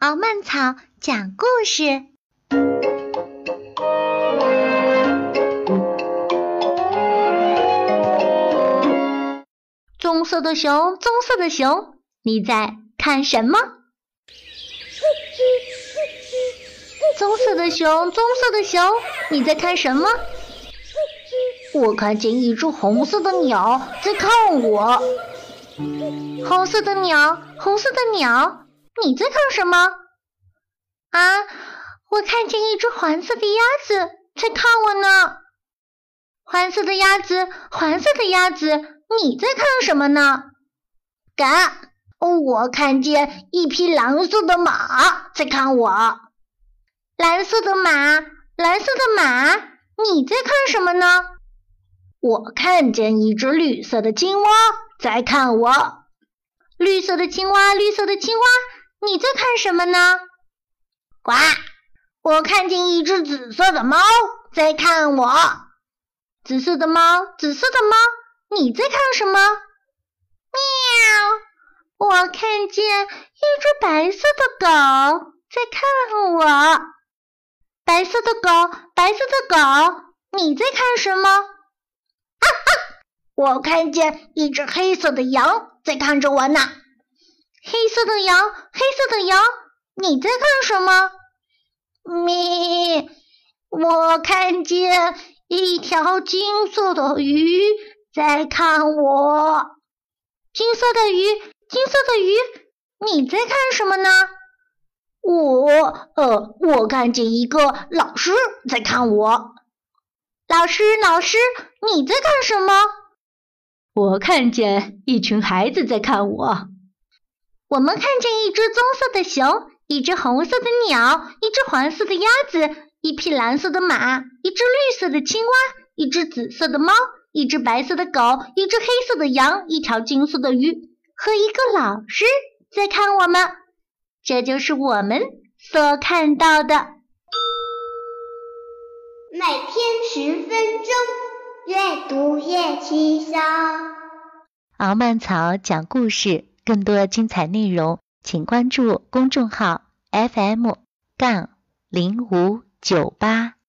敖曼草讲故事。棕色的熊，棕色的熊，你在看什么？棕色的熊，棕色的熊，你在看什么？我看见一只红色的鸟在看我。红色的鸟，红色的鸟。你在看什么？啊，我看见一只黄色的鸭子在看我呢。黄色的鸭子，黄色的鸭子，你在看什么呢？嘎，我看见一匹蓝色的马在看我。蓝色的马，蓝色的马，你在看什么呢？我看见一只绿色的青蛙在看我。绿色的青蛙，绿色的青蛙。你在看什么呢？呱！我看见一只紫色的猫在看我。紫色的猫，紫色的猫，你在看什么？喵！我看见一只白色的狗在看我。白色的狗，白色的狗，你在看什么？啊啊！我看见一只黑色的羊在看着我呢。黑色的羊，黑色的羊，你在干什么？咪，我看见一条金色的鱼在看我。金色的鱼，金色的鱼，你在看什么呢？我，呃，我看见一个老师在看我。老师，老师，你在干什么？我看见一群孩子在看我。我们看见一只棕色的熊，一只红色的鸟，一只黄色的鸭子，一匹蓝色的马，一只绿色的青蛙，一只紫色的猫，一只白色的狗，一只黑色的羊，一条金色的鱼，和一个老师在看我们。这就是我们所看到的。每天十分钟，阅读越轻松。敖曼草讲故事。更多精彩内容，请关注公众号 FM- 杠零五九八。